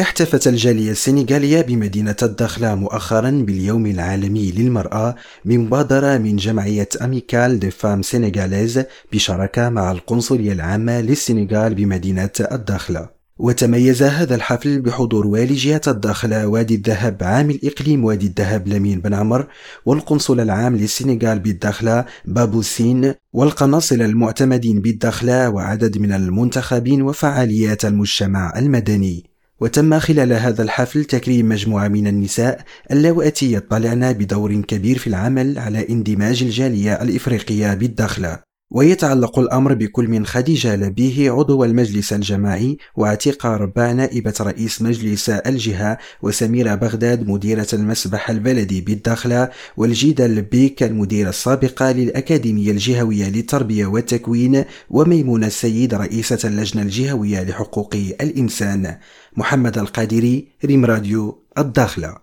احتفت الجالية السنغالية بمدينة الداخلة مؤخرا باليوم العالمي للمرأة بمبادرة من جمعية Amicale des femmes sénégalaises بشراكة مع القنصلية العامة للسنغال بمدينة الداخلة. وتميز هذا الحفل بحضور والي جهة الداخلة وادي الذهب عامل إقليم وادي الذهب لمين بن عمر والقنصل العام للسنغال بالداخلة بابو سين والقناصل المعتمدين بالداخلة وعدد من المنتخبين وفعاليات المجتمع المدني. وتم خلال هذا الحفل تكريم مجموعة من النساء اللواتي يطلعن بدور كبير في العمل على اندماج الجالية الإفريقية بالدخلة ويتعلق الأمر بكل من خديجة لبيه عضو المجلس الجماعي وعتيقة رباع نائبة رئيس مجلس الجهة وسميرة بغداد مديرة المسبح البلدي بالداخلة والجيدة لبيك المديرة السابقة للأكاديمية الجهوية للتربية والتكوين وميمونة السيد رئيسة اللجنة الجهوية لحقوق الإنسان محمد القادري ريم راديو الداخلة